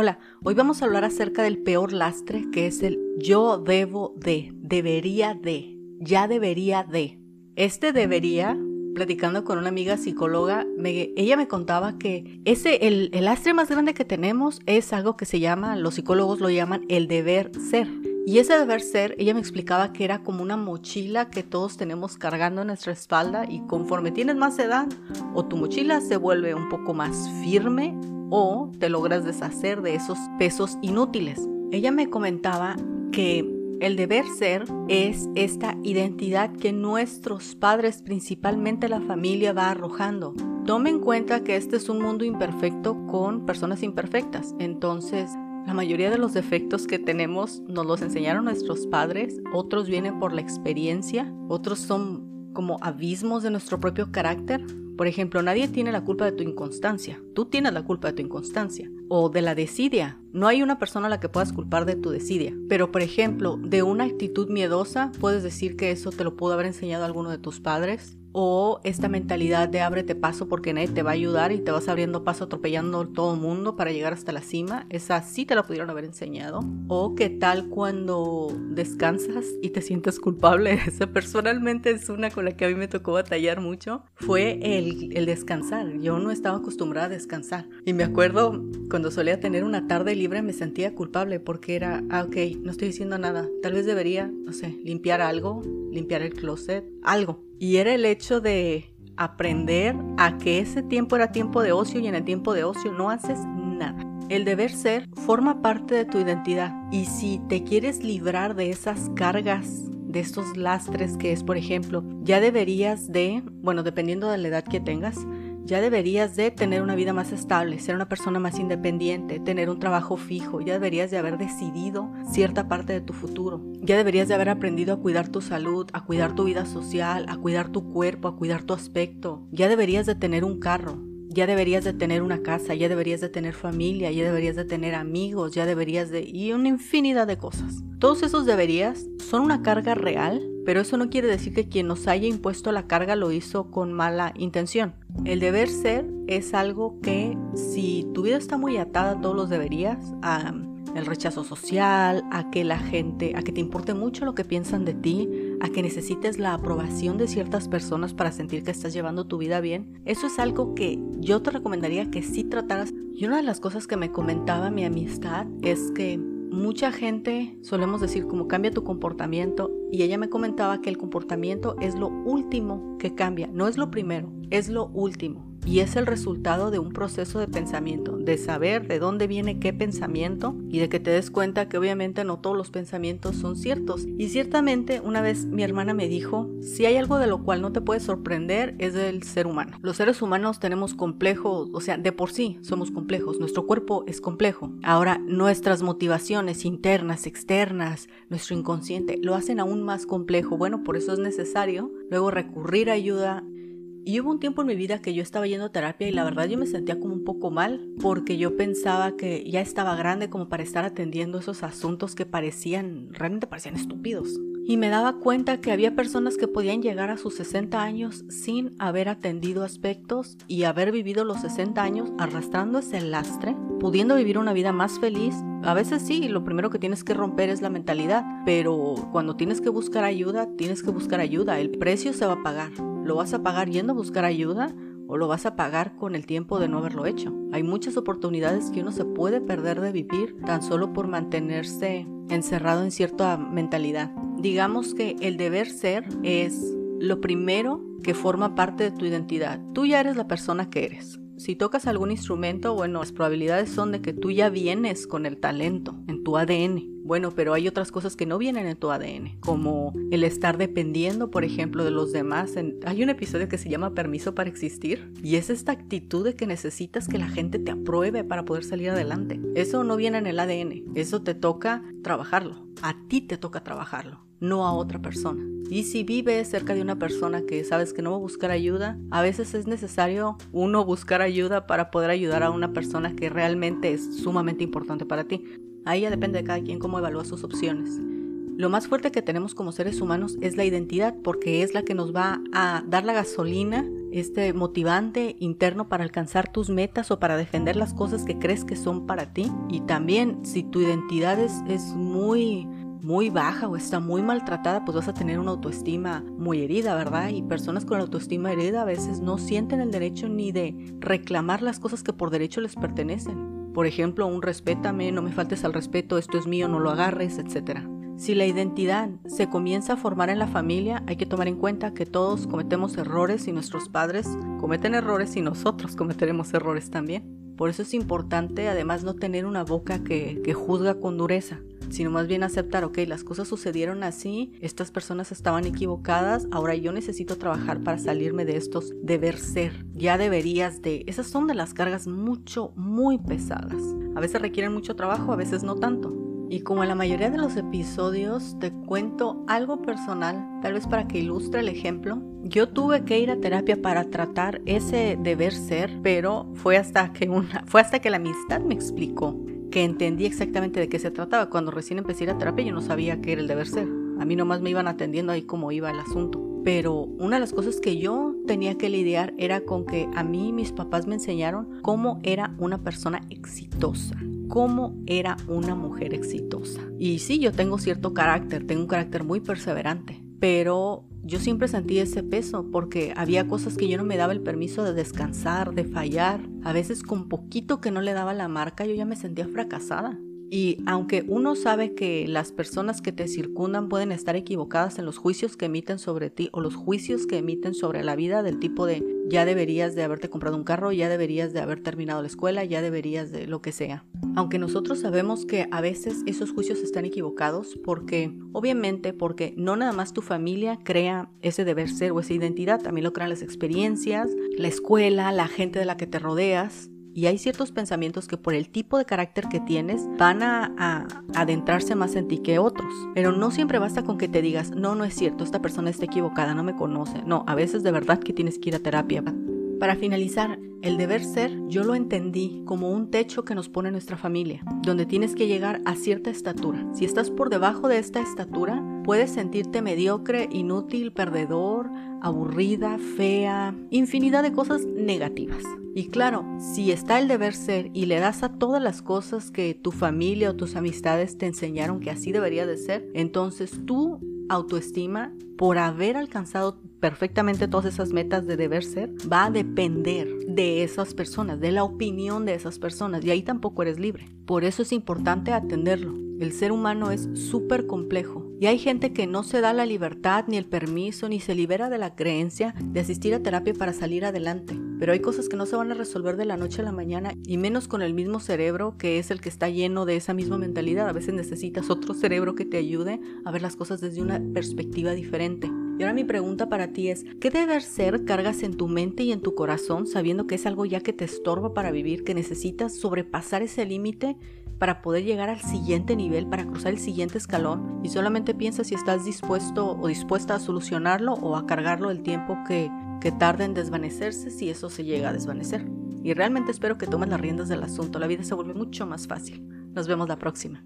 Hola, hoy vamos a hablar acerca del peor lastre que es el yo debo de, debería de, ya debería de. Este debería, platicando con una amiga psicóloga, ella me contaba que ese, el, el lastre más grande que tenemos es algo que se llama, los psicólogos lo llaman el deber ser. Y ese deber ser, ella me explicaba que era como una mochila que todos tenemos cargando en nuestra espalda y conforme tienes más edad, o tu mochila se vuelve un poco más firme o te logras deshacer de esos pesos inútiles. Ella me comentaba que el deber ser es esta identidad que nuestros padres, principalmente la familia, va arrojando. Tome en cuenta que este es un mundo imperfecto con personas imperfectas. Entonces, la mayoría de los defectos que tenemos nos los enseñaron nuestros padres, otros vienen por la experiencia, otros son como abismos de nuestro propio carácter, por ejemplo, nadie tiene la culpa de tu inconstancia. Tú tienes la culpa de tu inconstancia. O de la desidia. No hay una persona a la que puedas culpar de tu desidia. Pero, por ejemplo, de una actitud miedosa, puedes decir que eso te lo pudo haber enseñado alguno de tus padres o esta mentalidad de ábrete paso porque nadie te va a ayudar y te vas abriendo paso atropellando todo el mundo para llegar hasta la cima, esa sí te la pudieron haber enseñado. O qué tal cuando descansas y te sientes culpable. Esa personalmente es una con la que a mí me tocó batallar mucho. Fue el, el descansar. Yo no estaba acostumbrada a descansar. Y me acuerdo cuando solía tener una tarde libre me sentía culpable porque era, ah, ok, no estoy diciendo nada. Tal vez debería, no sé, limpiar algo, limpiar el closet, algo y era el hecho de aprender a que ese tiempo era tiempo de ocio y en el tiempo de ocio no haces nada. El deber ser forma parte de tu identidad y si te quieres librar de esas cargas, de estos lastres que es, por ejemplo, ya deberías de, bueno, dependiendo de la edad que tengas, ya deberías de tener una vida más estable, ser una persona más independiente, tener un trabajo fijo, ya deberías de haber decidido cierta parte de tu futuro, ya deberías de haber aprendido a cuidar tu salud, a cuidar tu vida social, a cuidar tu cuerpo, a cuidar tu aspecto, ya deberías de tener un carro, ya deberías de tener una casa, ya deberías de tener familia, ya deberías de tener amigos, ya deberías de... y una infinidad de cosas. Todos esos deberías son una carga real, pero eso no quiere decir que quien nos haya impuesto la carga lo hizo con mala intención. El deber ser es algo que si tu vida está muy atada a todos los deberías, a el rechazo social, a que la gente, a que te importe mucho lo que piensan de ti, a que necesites la aprobación de ciertas personas para sentir que estás llevando tu vida bien, eso es algo que yo te recomendaría que sí trataras. Y una de las cosas que me comentaba mi amistad es que mucha gente solemos decir como cambia tu comportamiento y ella me comentaba que el comportamiento es lo último que cambia, no es lo primero, es lo último y es el resultado de un proceso de pensamiento, de saber de dónde viene qué pensamiento y de que te des cuenta que obviamente no todos los pensamientos son ciertos. Y ciertamente una vez mi hermana me dijo, si hay algo de lo cual no te puedes sorprender es del ser humano. Los seres humanos tenemos complejos, o sea, de por sí somos complejos, nuestro cuerpo es complejo. Ahora, nuestras motivaciones internas, externas, nuestro inconsciente lo hacen aún más complejo. Bueno, por eso es necesario luego recurrir a ayuda y hubo un tiempo en mi vida que yo estaba yendo a terapia y la verdad yo me sentía como un poco mal porque yo pensaba que ya estaba grande como para estar atendiendo esos asuntos que parecían, realmente parecían estúpidos. Y me daba cuenta que había personas que podían llegar a sus 60 años sin haber atendido aspectos y haber vivido los 60 años arrastrando ese lastre, pudiendo vivir una vida más feliz. A veces sí, lo primero que tienes que romper es la mentalidad, pero cuando tienes que buscar ayuda, tienes que buscar ayuda. El precio se va a pagar. ¿Lo vas a pagar yendo a buscar ayuda o lo vas a pagar con el tiempo de no haberlo hecho? Hay muchas oportunidades que uno se puede perder de vivir tan solo por mantenerse encerrado en cierta mentalidad. Digamos que el deber ser es lo primero que forma parte de tu identidad. Tú ya eres la persona que eres. Si tocas algún instrumento, bueno, las probabilidades son de que tú ya vienes con el talento en tu ADN. Bueno, pero hay otras cosas que no vienen en tu ADN, como el estar dependiendo, por ejemplo, de los demás. Hay un episodio que se llama Permiso para existir y es esta actitud de que necesitas que la gente te apruebe para poder salir adelante. Eso no viene en el ADN, eso te toca trabajarlo. A ti te toca trabajarlo, no a otra persona. Y si vives cerca de una persona que sabes que no va a buscar ayuda, a veces es necesario uno buscar ayuda para poder ayudar a una persona que realmente es sumamente importante para ti. Ahí ya depende de cada quien cómo evalúa sus opciones. Lo más fuerte que tenemos como seres humanos es la identidad porque es la que nos va a dar la gasolina este motivante interno para alcanzar tus metas o para defender las cosas que crees que son para ti. Y también si tu identidad es, es muy muy baja o está muy maltratada, pues vas a tener una autoestima muy herida, ¿verdad? Y personas con autoestima herida a veces no sienten el derecho ni de reclamar las cosas que por derecho les pertenecen. Por ejemplo, un respétame, no me faltes al respeto, esto es mío, no lo agarres, etcétera. Si la identidad se comienza a formar en la familia, hay que tomar en cuenta que todos cometemos errores y nuestros padres cometen errores y nosotros cometeremos errores también. Por eso es importante además no tener una boca que, juzga con dureza, sino más bien aceptar, ok, las cosas sucedieron así, estas personas estaban equivocadas, ahora yo necesito trabajar para salirme de estos deber ser, ya deberías de, esas son de las cargas mucho, muy pesadas. A veces requieren mucho trabajo, a veces no tanto. Y como en la mayoría de los episodios te cuento algo personal, tal vez para que ilustre el ejemplo, yo tuve que ir a terapia para tratar ese deber ser, pero fue hasta que una, fue hasta que la amistad me explicó que entendí exactamente de qué se trataba. Cuando recién empecé a ir a terapia yo no sabía qué era el deber ser. A mí nomás me iban atendiendo ahí cómo iba el asunto. Pero una de las cosas que yo tenía que lidiar era con que a mí mis papás me enseñaron cómo era una persona exitosa cómo era una mujer exitosa. Y sí, yo tengo cierto carácter, tengo un carácter muy perseverante, pero yo siempre sentí ese peso porque había cosas que yo no me daba el permiso de descansar, de fallar. A veces con poquito que no le daba la marca yo ya me sentía fracasada. Y aunque uno sabe que las personas que te circundan pueden estar equivocadas en los juicios que emiten sobre ti o los juicios que emiten sobre la vida del tipo de ya deberías de haberte comprado un carro, ya deberías de haber terminado la escuela, ya deberías de lo que sea. Aunque nosotros sabemos que a veces esos juicios están equivocados porque, obviamente, porque no nada más tu familia crea ese deber ser o esa identidad, también lo crean las experiencias, la escuela, la gente de la que te rodeas. Y hay ciertos pensamientos que por el tipo de carácter que tienes van a, adentrarse más en ti que otros. Pero no siempre basta con que te digas, no, no es cierto, esta persona está equivocada, no me conoce. No, a veces de verdad que tienes que ir a terapia. Para finalizar, el deber ser yo lo entendí como un techo que nos pone nuestra familia, donde tienes que llegar a cierta estatura. Si estás por debajo de esta estatura, puedes sentirte mediocre, inútil, perdedor, aburrida, fea, infinidad de cosas negativas. Y claro, si está el deber ser y le das a todas las cosas que tu familia o tus amistades te enseñaron que así debería de ser, entonces tu autoestima por haber alcanzado perfectamente todas esas metas de deber ser, va a depender de esas personas, de la opinión de esas personas, y ahí tampoco eres libre. Por eso es importante atenderlo. El ser humano es súper complejo y hay gente que no se da la libertad ni el permiso ni se libera de la creencia de asistir a terapia para salir adelante. Pero hay cosas que no se van a resolver de la noche a la mañana y menos con el mismo cerebro que es el que está lleno de esa misma mentalidad. A veces necesitas otro cerebro que te ayude a ver las cosas desde una perspectiva diferente. Y ahora mi pregunta para ti es, ¿qué deber ser cargas en tu mente y en tu corazón sabiendo que es algo ya que te estorba para vivir, que necesitas sobrepasar ese límite para poder llegar al siguiente nivel, para cruzar el siguiente escalón? Y solamente piensa si estás dispuesto o dispuesta a solucionarlo o a cargarlo el tiempo que, que tarde en desvanecerse si eso se llega a desvanecer. Y realmente espero que tomes las riendas del asunto, la vida se vuelve mucho más fácil. Nos vemos la próxima.